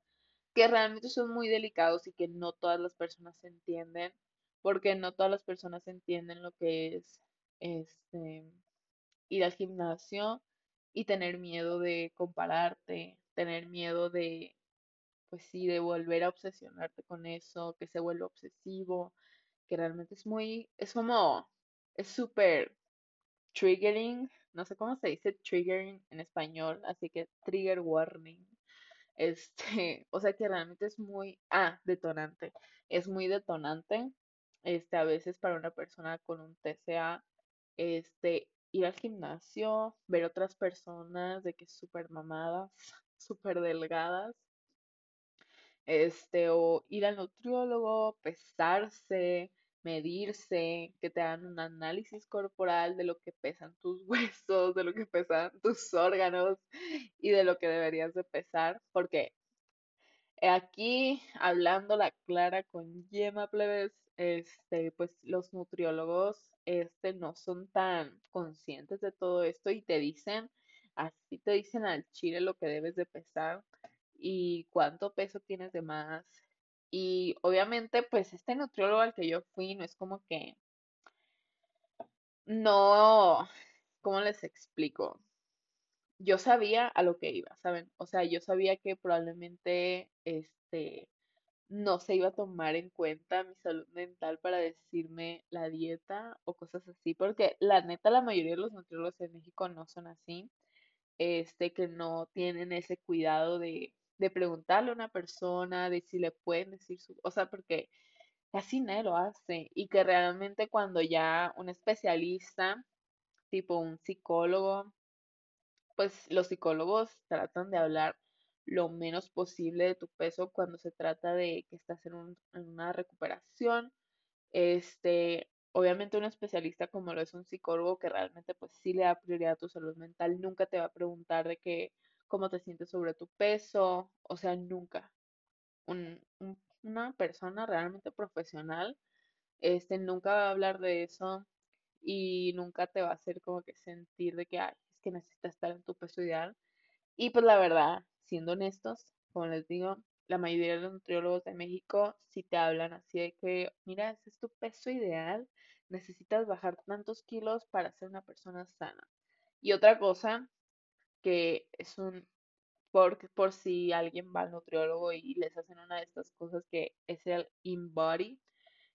que realmente son muy delicados y que no todas las personas entienden, porque no todas las personas entienden lo que es este ir al gimnasio y tener miedo de compararte, tener miedo de, pues sí, de volver a obsesionarte con eso, que se vuelva obsesivo, que realmente es muy, es como, es súper triggering, no sé cómo se dice triggering en español, así que trigger warning. [LAUGHS] Este, o sea que realmente es muy, ah, detonante, es muy detonante, este, a veces para una persona con un TCA, este, ir al gimnasio, ver otras personas de que súper mamadas, [LAUGHS] súper delgadas, este, o ir al nutriólogo, pesarse, medirse, que te hagan un análisis corporal de lo que pesan tus [LAUGHS] huesos, de lo que pesan tus órganos y de lo que deberías de pesar, porque aquí hablando la clara con Yema Plebes, este, pues los nutriólogos este, no son tan conscientes de todo esto y te dicen, así te dicen al chile lo que debes de pesar y cuánto peso tienes de más. Y obviamente, pues este nutriólogo al que yo fui no es como que no, ¿cómo les explico? Yo sabía a lo que iba, ¿saben? O sea, yo sabía que probablemente este no se iba a tomar en cuenta mi salud mental para decirme la dieta o cosas así, porque la neta la mayoría de los nutriólogos en México no son así, este, que no tienen ese cuidado de, de preguntarle a una persona, de si le pueden decir su, o sea, porque casi nadie lo hace y que realmente cuando ya un especialista, tipo un psicólogo, pues los psicólogos tratan de hablar lo menos posible de tu peso cuando se trata de que estás en, un- en una recuperación. Este, obviamente un especialista como lo es un psicólogo que realmente pues sí le da prioridad a tu salud mental, nunca te va a preguntar de que cómo te sientes sobre tu peso, o sea, nunca. Un, un- una persona realmente profesional, este, nunca va a hablar de eso y nunca te va a hacer como que sentir de que, ay, es que necesitas estar en tu peso ideal. Y pues la verdad, siendo honestos, como les digo, la mayoría de los nutriólogos de México sí te hablan así de que, mira, ese es tu peso ideal, necesitas bajar tantos kilos para ser una persona sana. Y otra cosa que es un, por, por si alguien va al nutriólogo y les hacen una de estas cosas que es el InBody,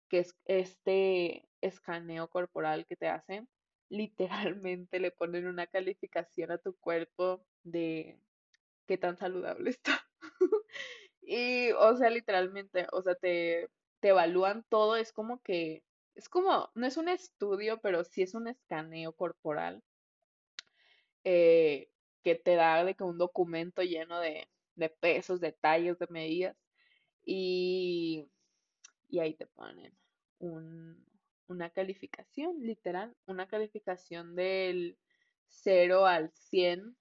que es este escaneo corporal que te hacen, literalmente le ponen una calificación a tu cuerpo de qué tan saludable [LAUGHS] está. Y, o sea, literalmente, o sea, te, te evalúan todo, es como que, es como, no es un estudio, pero sí es un escaneo corporal eh, que te da de que un documento lleno de, de pesos, de tallos, de medidas, y, y ahí te ponen un, una calificación, literal, una calificación del cero al 100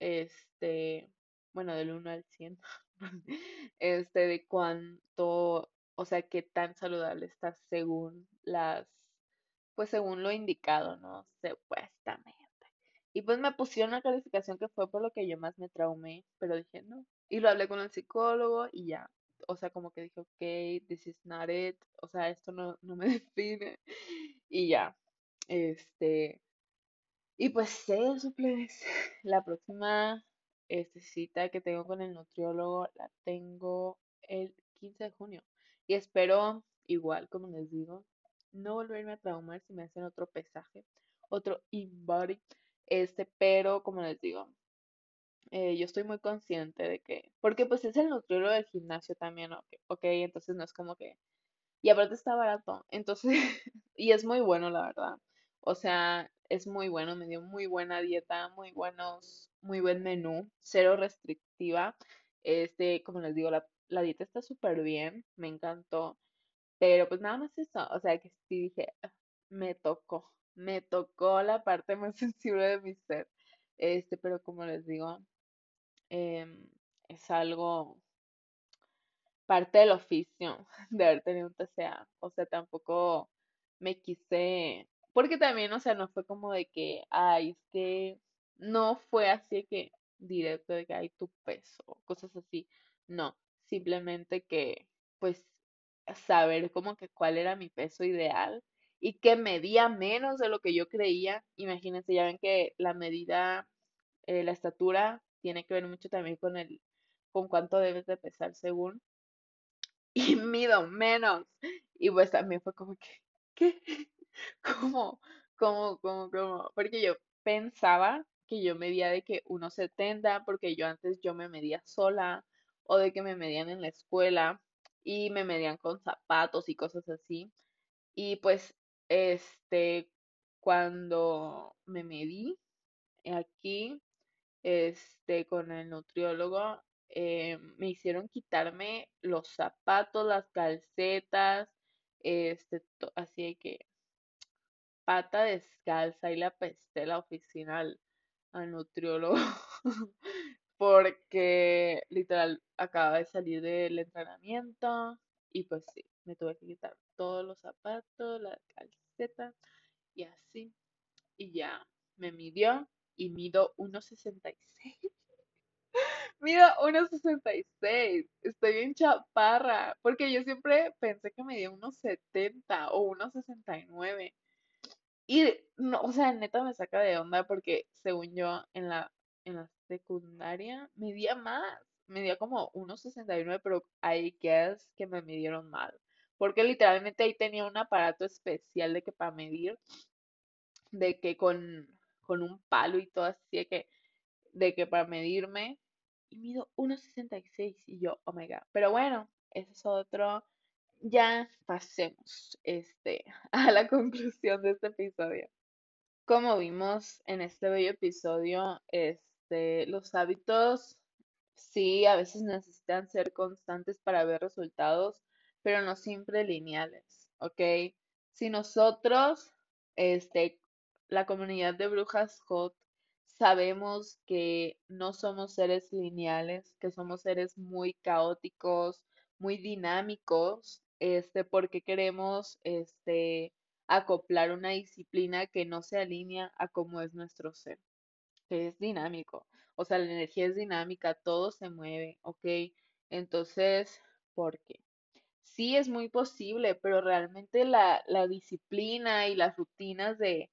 este, bueno, del uno al 100 [LAUGHS] este, de cuánto, o sea, qué tan saludable estás según las, pues según lo indicado, ¿no? Supuestamente. Y pues me pusieron una calificación que fue por lo que yo más me traumé, pero dije no. Y lo hablé con el psicólogo y ya. O sea, como que dije, ok, this is not it. O sea, esto no, no me [LAUGHS] define. Y ya. Este, y pues eso, pues, [LAUGHS] la próxima este, cita que tengo con el nutriólogo la tengo el 15 de junio. Y espero, igual como les digo, no volverme a traumar si me hacen otro pesaje, otro in-body. Este, pero como les digo, eh, yo estoy muy consciente de que, porque pues es el nutriólogo del gimnasio también, ok, ok, entonces no es como que y aparte está barato. Entonces, [LAUGHS] y es muy bueno, la verdad. O sea, es muy bueno, me dio muy buena dieta, muy buenos, muy buen menú, cero restrictiva. Este, como les digo, la, la dieta está súper bien, me encantó. Pero pues nada más eso, o sea que sí dije, "Ah, me tocó, me tocó la parte más [LAUGHS] sensible de mi ser. Este, pero como les digo, em, es algo parte del oficio [LAUGHS] de haber tenido un TCA. O sea, tampoco me quise, porque también, o sea, no fue como de que, ay, es que no fue así que directo de que hay tu peso, cosas así. No, simplemente que, pues, saber como que cuál era mi peso ideal y que medía menos de lo que yo creía. Imagínense, ya ven que la medida, eh, la estatura tiene que ver mucho también con el, con cuánto debes de pesar según [LAUGHS] y mido menos. Y pues también fue como que, ¿qué? [LAUGHS] ¿Cómo? ¿Cómo? ¿Cómo? ¿Cómo? Porque yo pensaba que yo medía de que uno setenta porque yo antes yo me medía sola, o de que me medían en la escuela y me medían con zapatos y cosas así. Y pues, este, cuando me medí aquí, este, con el nutriólogo, eh, me hicieron quitarme los zapatos, las calcetas, este, así que pata descalza y la pesté la oficina al, al nutriólogo [LAUGHS] porque literal acaba de salir del entrenamiento y pues sí, me tuve que quitar todos los zapatos, la calceta y así y ya me midió y mido uno sesenta y seis [LAUGHS] Mido 1.66. Estoy bien chaparra. Porque yo siempre pensé que medía unos 70 o unos 69. Y no, o sea, neta me saca de onda porque según yo en la, en la secundaria medía más. Medía como 1.69, pero I guess que me midieron mal. Porque literalmente ahí tenía un aparato especial de que para medir, de que con, con un palo y todo así, de que, de que para medirme, y mido 1.66 y yo, oh my god. Pero bueno, ese es otro. Ya pasemos este, [LAUGHS] a la conclusión de este episodio. Como vimos en este bello episodio, este, los hábitos sí a veces necesitan ser constantes para ver resultados, pero no siempre lineales, ¿ok? Si nosotros, este, la comunidad de brujas hot, sabemos que no somos seres lineales, que somos seres muy caóticos, muy dinámicos, este, porque queremos, este, acoplar una disciplina que no se alinea a cómo es nuestro ser, que es dinámico. O sea, la energía es dinámica, todo se mueve, ¿ok? Entonces, ¿por qué? Sí es muy posible, pero realmente la, la disciplina y las rutinas de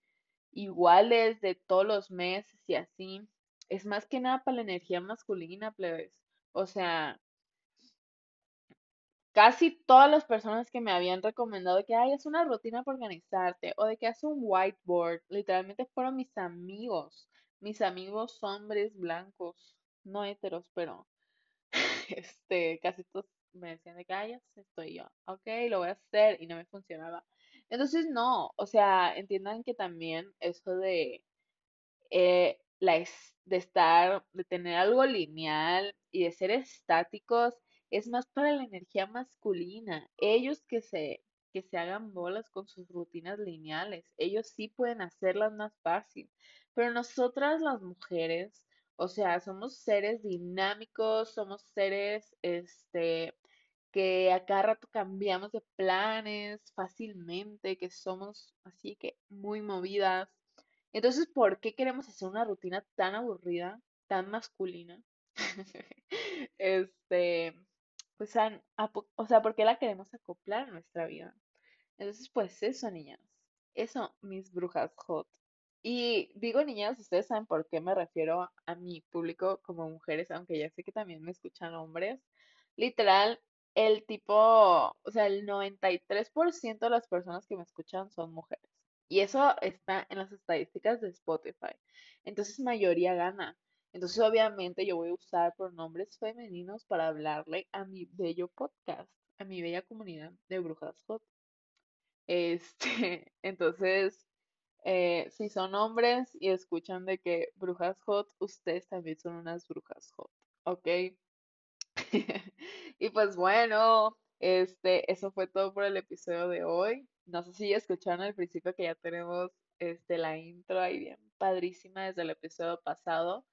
iguales de todos los meses y así, es más que nada para la energía masculina, plebes. O sea, casi todas las personas que me habían recomendado que es una rutina para organizarte o de que haces un whiteboard, literalmente fueron mis amigos, mis amigos hombres blancos, no heteros, pero [LAUGHS] este, casi todos me decían de que ay, estoy yo, ok, lo voy a hacer y no me funcionaba. Entonces, no, o sea, entiendan que también eso de eh, la es- de estar, de tener algo lineal y de ser estáticos es más para la energía masculina. Ellos que se, que se hagan bolas con sus rutinas lineales, ellos sí pueden hacerlas más fácil. Pero nosotras las mujeres, o sea, somos seres dinámicos, somos seres, este, que a cada rato cambiamos de planes fácilmente, que somos así que muy movidas. Entonces, ¿por qué queremos hacer una rutina tan aburrida, tan masculina? [LAUGHS] Este, pues, a o sea, ¿por qué la queremos acoplar a nuestra vida? Entonces, pues eso, niñas. Eso, mis brujas hot. Y digo niñas, ustedes saben por qué me refiero a mi público como mujeres, aunque ya sé que también me escuchan hombres. Literal, el tipo, o sea, el 93% de las personas que me escuchan son mujeres. Y eso está en las estadísticas de Spotify. Entonces, mayoría gana. Entonces, obviamente, yo voy a usar pronombres femeninos para hablarle a mi bello podcast, a mi bella comunidad de brujas hot. Este, [LAUGHS] entonces, eh, si son hombres y escuchan de que brujas hot, ustedes también son unas brujas hot, ¿ok? [LAUGHS] Y pues bueno, este, eso fue todo por el episodio de hoy. No sé si ya escucharon al principio que ya tenemos este, la intro ahí bien padrísima desde el episodio pasado.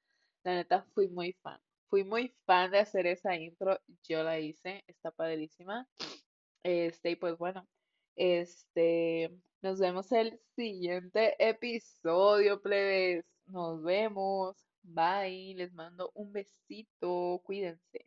La neta, fui muy fan. Fui muy fan de hacer esa intro. Yo la hice, está padrísima. Este, y pues bueno, este, nos vemos el siguiente episodio, plebes. Nos vemos. Bye. Les mando un besito. Cuídense.